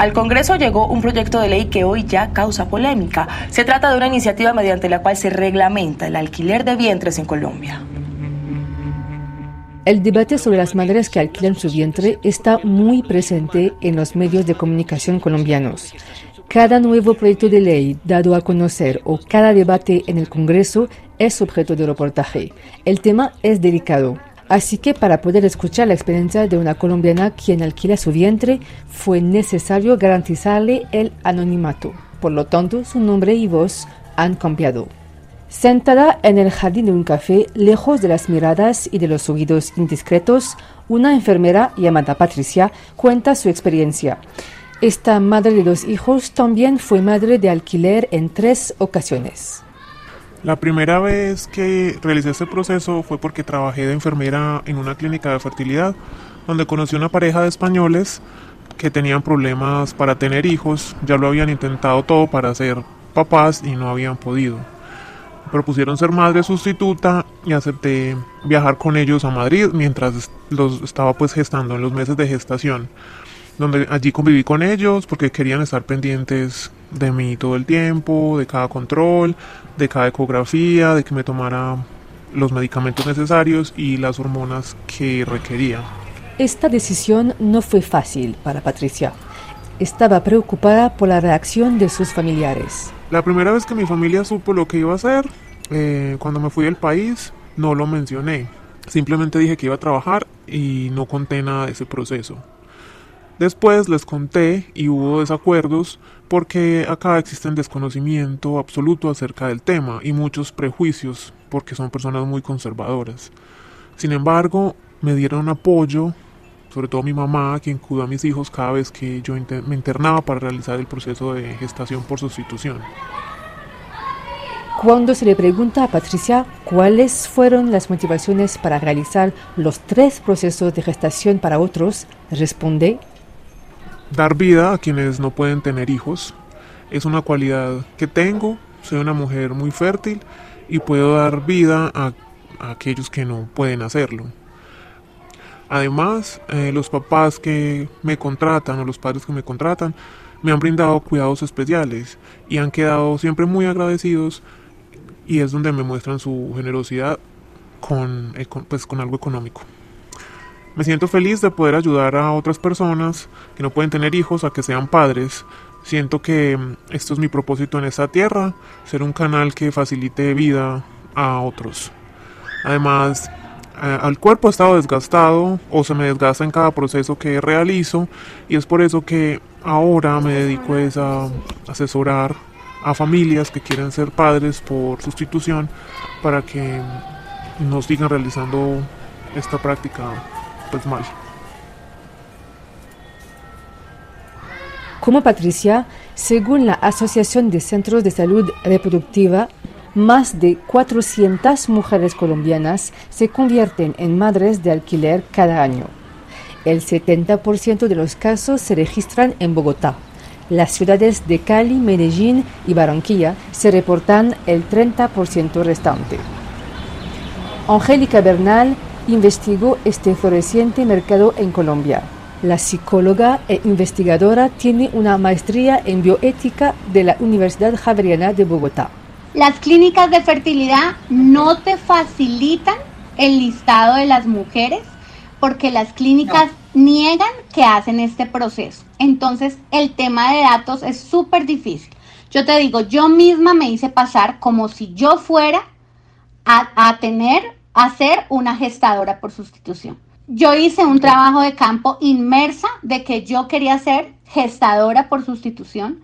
Al Congreso llegó un proyecto de ley que hoy ya causa polémica. Se trata de una iniciativa mediante la cual se reglamenta el alquiler de vientres en Colombia. El debate sobre las madres que alquilan su vientre está muy presente en los medios de comunicación colombianos. Cada nuevo proyecto de ley dado a conocer o cada debate en el Congreso es objeto de reportaje. El tema es delicado. Así que para poder escuchar la experiencia de una colombiana quien alquila su vientre, fue necesario garantizarle el anonimato. Por lo tanto, su nombre y voz han cambiado. Sentada en el jardín de un café, lejos de las miradas y de los oídos indiscretos, una enfermera llamada Patricia cuenta su experiencia. Esta madre de dos hijos también fue madre de alquiler en tres ocasiones. La primera vez que realicé este proceso fue porque trabajé de enfermera en una clínica de fertilidad, donde conocí una pareja de españoles que tenían problemas para tener hijos, ya lo habían intentado todo para ser papás y no habían podido. Propusieron ser madre sustituta y acepté viajar con ellos a Madrid mientras los estaba pues gestando en los meses de gestación donde allí conviví con ellos porque querían estar pendientes de mí todo el tiempo, de cada control, de cada ecografía, de que me tomara los medicamentos necesarios y las hormonas que requería. Esta decisión no fue fácil para Patricia. Estaba preocupada por la reacción de sus familiares. La primera vez que mi familia supo lo que iba a hacer, eh, cuando me fui del país, no lo mencioné. Simplemente dije que iba a trabajar y no conté nada de ese proceso. Después les conté y hubo desacuerdos porque acá existe desconocimiento absoluto acerca del tema y muchos prejuicios porque son personas muy conservadoras. Sin embargo, me dieron apoyo, sobre todo mi mamá, quien cuidó a mis hijos cada vez que yo me internaba para realizar el proceso de gestación por sustitución. Cuando se le pregunta a Patricia cuáles fueron las motivaciones para realizar los tres procesos de gestación para otros, responde, Dar vida a quienes no pueden tener hijos es una cualidad que tengo, soy una mujer muy fértil y puedo dar vida a, aquellos que no pueden hacerlo. Además, eh, los papás que me contratan o los padres que me contratan me han brindado cuidados especiales y han quedado siempre muy agradecidos y es donde me muestran su generosidad con, eh, pues, con algo económico. Me siento feliz de poder ayudar a otras personas que no pueden tener hijos a que sean padres. Siento que mm, esto es mi propósito en esta tierra, ser un canal que facilite vida a otros. Además, al cuerpo ha estado desgastado o se me desgasta en cada proceso que realizo y es por eso que ahora me dedico a asesorar a familias que quieren ser padres por sustitución para que no sigan realizando esta práctica pues. Como Patricia, según la Asociación de Centros de Salud Reproductiva, más de 400 mujeres colombianas se convierten en madres de alquiler cada año. El 70% de los casos se registran en Bogotá. Las ciudades de Cali, Medellín y Barranquilla se reportan el 30% restante. Angélica Bernal investigó este floreciente mercado en Colombia. La psicóloga e investigadora tiene una maestría en bioética de la Universidad Javeriana de Bogotá. Las clínicas de fertilidad no te facilitan el listado de las mujeres porque las clínicas niegan que hacen este proceso. Entonces el tema de datos es súper difícil. Yo te digo, yo misma me hice pasar como si yo fuera a, a tener a ser una gestadora por sustitución. Yo hice un trabajo de campo inmersa de que yo quería ser gestadora por sustitución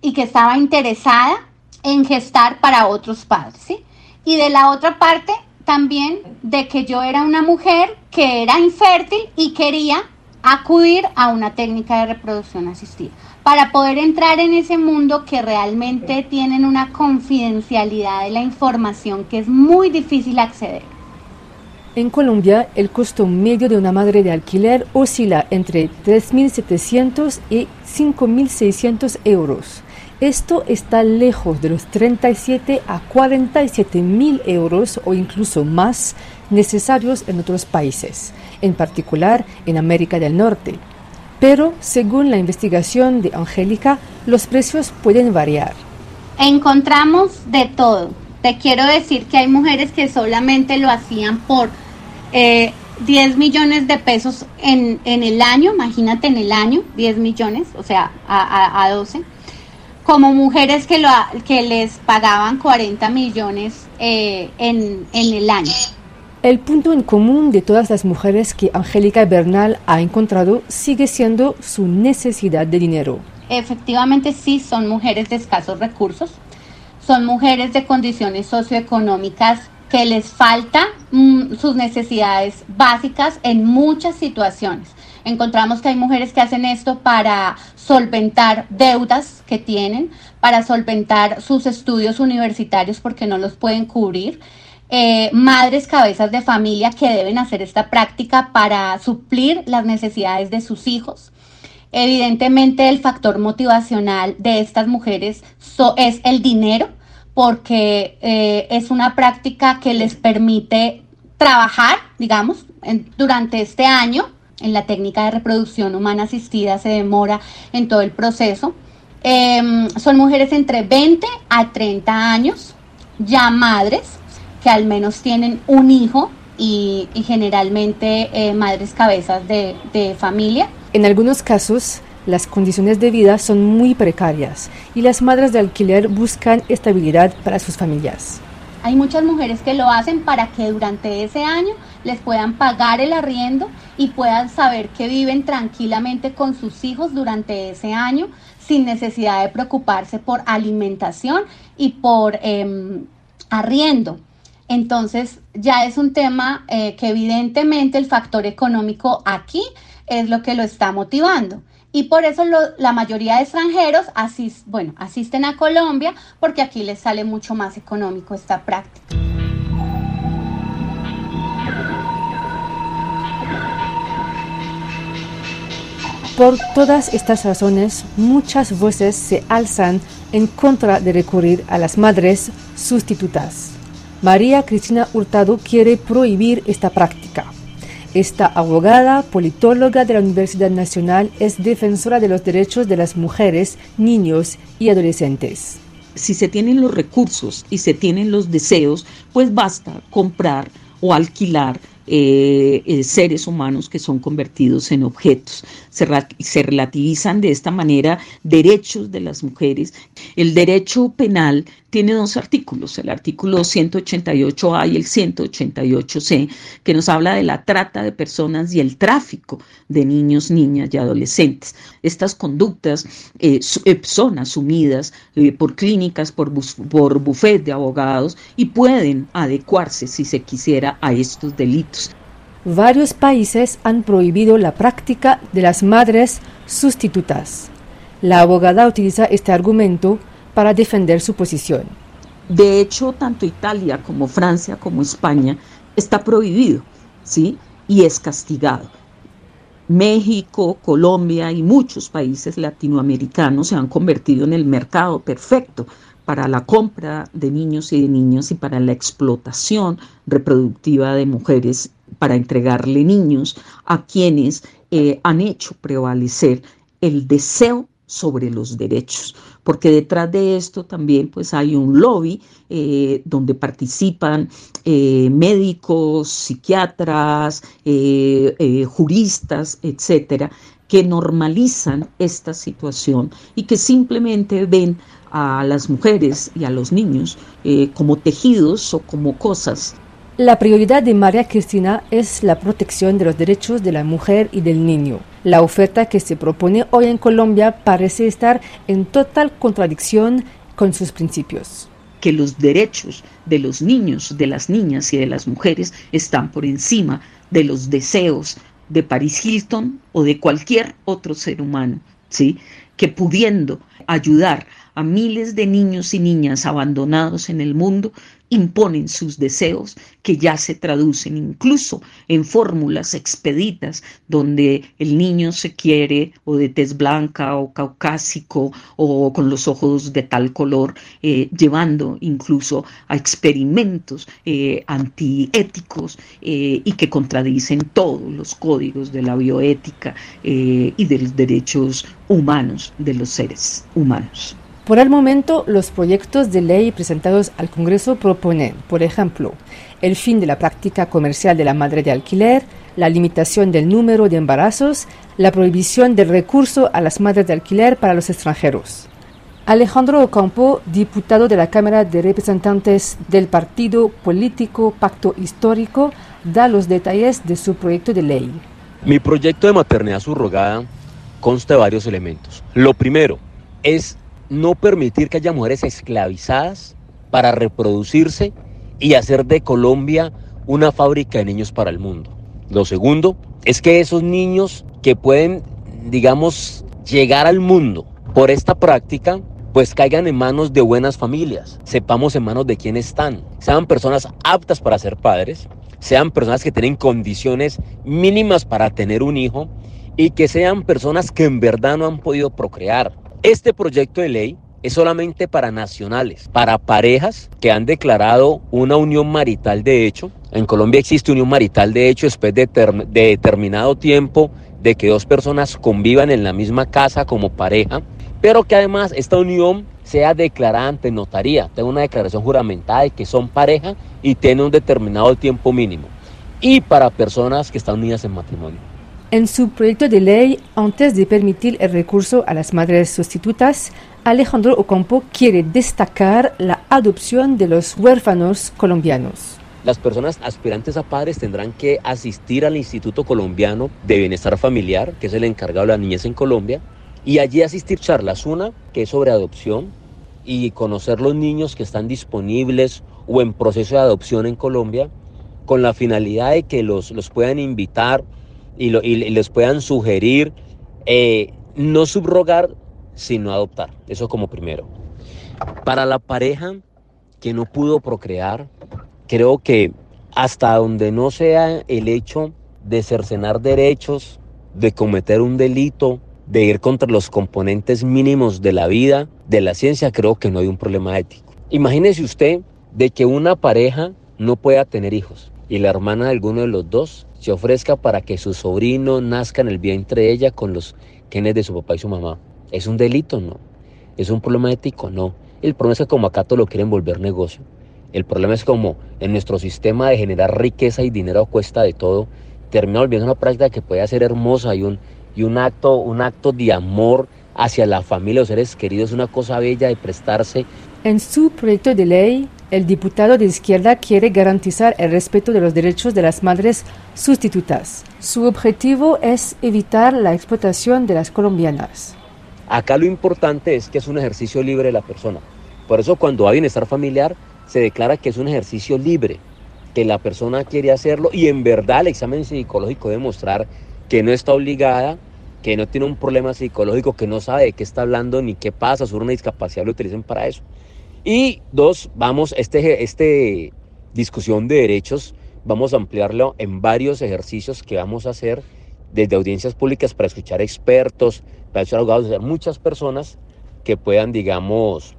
y que estaba interesada en gestar para otros padres, ¿sí? Y de la otra parte también de que yo era una mujer que era infértil y quería acudir a una técnica de reproducción asistida para poder entrar en ese mundo que realmente tienen una confidencialidad de la información que es muy difícil acceder. En Colombia, el costo medio de una madre de alquiler oscila entre 3.700 y 5.600 euros. Esto está lejos de los 37 a 47 mil euros o incluso más necesarios en otros países, en particular en América del Norte. Pero, según la investigación de Angélica, los precios pueden variar. Encontramos de todo. Te quiero decir que hay mujeres que solamente lo hacían por eh, 10 millones de pesos en, el año, imagínate en el año, 10 millones, o sea, a, 12, como mujeres que, lo, que les pagaban 40 millones eh, en, en el año. El punto en común de todas las mujeres que Angélica Bernal ha encontrado sigue siendo su necesidad de dinero. Efectivamente sí, son mujeres de escasos recursos, son mujeres de condiciones socioeconómicas que les falta mm, sus necesidades básicas en muchas situaciones. Encontramos que hay mujeres que hacen esto para solventar deudas que tienen, para solventar sus estudios universitarios porque no los pueden cubrir eh, madres cabezas de familia que deben hacer esta práctica para suplir las necesidades de sus hijos. Evidentemente el factor motivacional de estas mujeres es el dinero, porque eh, es una práctica que les permite trabajar, digamos, durante este año. En la técnica de reproducción humana asistida se demora en todo el proceso. Em, son mujeres entre 20 a 30 años, ya madres, que al menos tienen un hijo y, generalmente eh, madres cabezas de, de familia. En algunos casos, las condiciones de vida son muy precarias y las madres de alquiler buscan estabilidad para sus familias. Hay muchas mujeres que lo hacen para que durante ese año les puedan pagar el arriendo y puedan saber que viven tranquilamente con sus hijos durante ese año sin necesidad de preocuparse por alimentación y por em, arriendo. Entonces ya es un tema eh, que evidentemente el factor económico aquí es lo que lo está motivando. Y por eso la mayoría de extranjeros bueno, asisten a Colombia porque aquí les sale mucho más económico esta práctica. Por todas estas razones, muchas voces se alzan en contra de recurrir a las madres sustitutas. María Cristina Hurtado quiere prohibir esta práctica. Esta abogada, politóloga de la Universidad Nacional, es defensora de los derechos de las mujeres, niños y adolescentes. Si se tienen los recursos y se tienen los deseos, pues basta comprar o alquilar eh, eh, seres humanos que son convertidos en objetos. Se, se, relativizan de esta manera derechos de las mujeres. El derecho penal tiene dos artículos, el artículo 188A y el 188C, que nos habla de la trata de personas y el tráfico de niños, niñas y adolescentes. Estas conductas eh, son asumidas por clínicas, por, por bufet de abogados y pueden adecuarse, si se quisiera, a estos delitos Varios países han prohibido la práctica de las madres sustitutas. La abogada utiliza este argumento para defender su posición. De hecho, tanto Italia como Francia como España está prohibido, ¿sí? Y es castigado. México, Colombia y muchos países latinoamericanos se han convertido en el mercado perfecto para la compra de niños y de niñas y para la explotación reproductiva de mujeres, para entregarle niños a quienes eh, han hecho prevalecer el deseo sobre los derechos, porque detrás de esto también pues hay un lobby eh, donde participan eh, médicos, psiquiatras, juristas, etcétera, que normalizan esta situación y que simplemente ven a las mujeres y a los niños como tejidos o como cosas. La prioridad de María Cristina es la protección de los derechos de la mujer y del niño. La oferta que se propone hoy en Colombia parece estar en total contradicción con sus principios que los derechos de los niños, de las niñas y de las mujeres están por encima de los deseos de Paris Hilton o de cualquier otro ser humano, ¿sí? Que pudiendo ayudar a miles de niños y niñas abandonados en el mundo imponen sus deseos que ya se traducen incluso en fórmulas expeditas donde el niño se quiere o de tez blanca o caucásico o con los ojos de tal color, eh, llevando incluso a experimentos eh, antiéticos eh, y que contradicen todos los códigos de la bioética y de los derechos humanos de los seres humanos. Por el momento, los proyectos de ley presentados al Congreso proponen, por ejemplo, el fin de la práctica comercial de la madre de alquiler, la limitación del número de embarazos, la prohibición del recurso a las madres de alquiler para los extranjeros. Alejandro Ocampo, diputado de la Cámara de Representantes del partido político Pacto Histórico, da los detalles de su proyecto de ley. Mi proyecto de maternidad subrogada consta de varios elementos. Lo primero es no permitir que haya mujeres esclavizadas para reproducirse y hacer de Colombia una fábrica de niños para el mundo. Lo segundo es que esos niños que pueden, digamos, llegar al mundo por esta práctica, pues caigan en manos de buenas familias, sepamos en manos de quién están, sean personas aptas para ser padres, sean personas que tienen condiciones mínimas para tener un hijo y que sean personas que en verdad no han podido procrear, este proyecto de ley es solamente para nacionales, para parejas que han declarado una unión marital de hecho. En Colombia existe unión marital de hecho después de, determinado tiempo de que dos personas convivan en la misma casa como pareja, pero que además esta unión sea declarada ante notaría, tenga una declaración juramentada de que son pareja y tiene un determinado tiempo mínimo. Y para personas que están unidas en matrimonio. En su proyecto de ley, antes de permitir el recurso a las madres sustitutas, Alejandro Ocampo quiere destacar la adopción de los huérfanos colombianos. Las personas aspirantes a padres tendrán que asistir al Instituto Colombiano de Bienestar Familiar, que es el encargado de la niñez en Colombia, y allí asistir charlas. Una que es sobre adopción y conocer los niños que están disponibles o en proceso de adopción en Colombia, con la finalidad de que los, los puedan invitar y, les puedan sugerir eh, no subrogar, sino adoptar. Eso como primero. Para la pareja que no pudo procrear, creo que hasta donde no sea el hecho de cercenar derechos, de cometer un delito, de ir contra los componentes mínimos de la vida, de la ciencia, creo que no hay un problema ético. Imagínese usted de que una pareja no pueda tener hijos y la hermana de alguno de los dos se ofrezca para que su sobrino nazca en el vientre de ella con los genes de su papá y su mamá. ¿Es un delito? No. ¿Es un problema ético? No. El problema es que como acá todo lo quieren volver negocio. El problema es como en nuestro sistema de generar riqueza y dinero cuesta de todo, termina volviendo una práctica que puede ser hermosa y un, y un, acto, un acto de amor hacia la familia, los seres queridos, una cosa bella de prestarse. En su proyecto de ley, el diputado de izquierda quiere garantizar el respeto de los derechos de las madres sustitutas. Su objetivo es evitar la explotación de las colombianas. Acá lo importante es que es un ejercicio libre de la persona. Por eso cuando hay bienestar familiar se declara que es un ejercicio libre, que la persona quiere hacerlo y en verdad el examen psicológico debe mostrar que no está obligada, que no tiene un problema psicológico, que no sabe de qué está hablando ni qué pasa, sobre una discapacidad lo utilicen para eso. Y dos, vamos, este, este discusión de derechos, vamos a ampliarlo en varios ejercicios que vamos a hacer desde audiencias públicas para escuchar expertos, para escuchar abogados, muchas personas que puedan, digamos,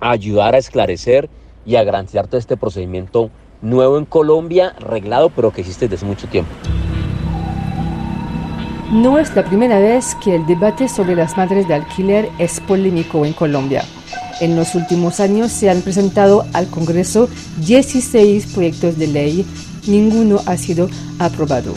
ayudar a esclarecer y a garantizar todo este procedimiento nuevo en Colombia, reglado, pero que existe desde mucho tiempo. No es la primera vez que el debate sobre las madres de alquiler es polémico en Colombia. En los últimos años se han presentado al Congreso 16 proyectos de ley, ninguno ha sido aprobado.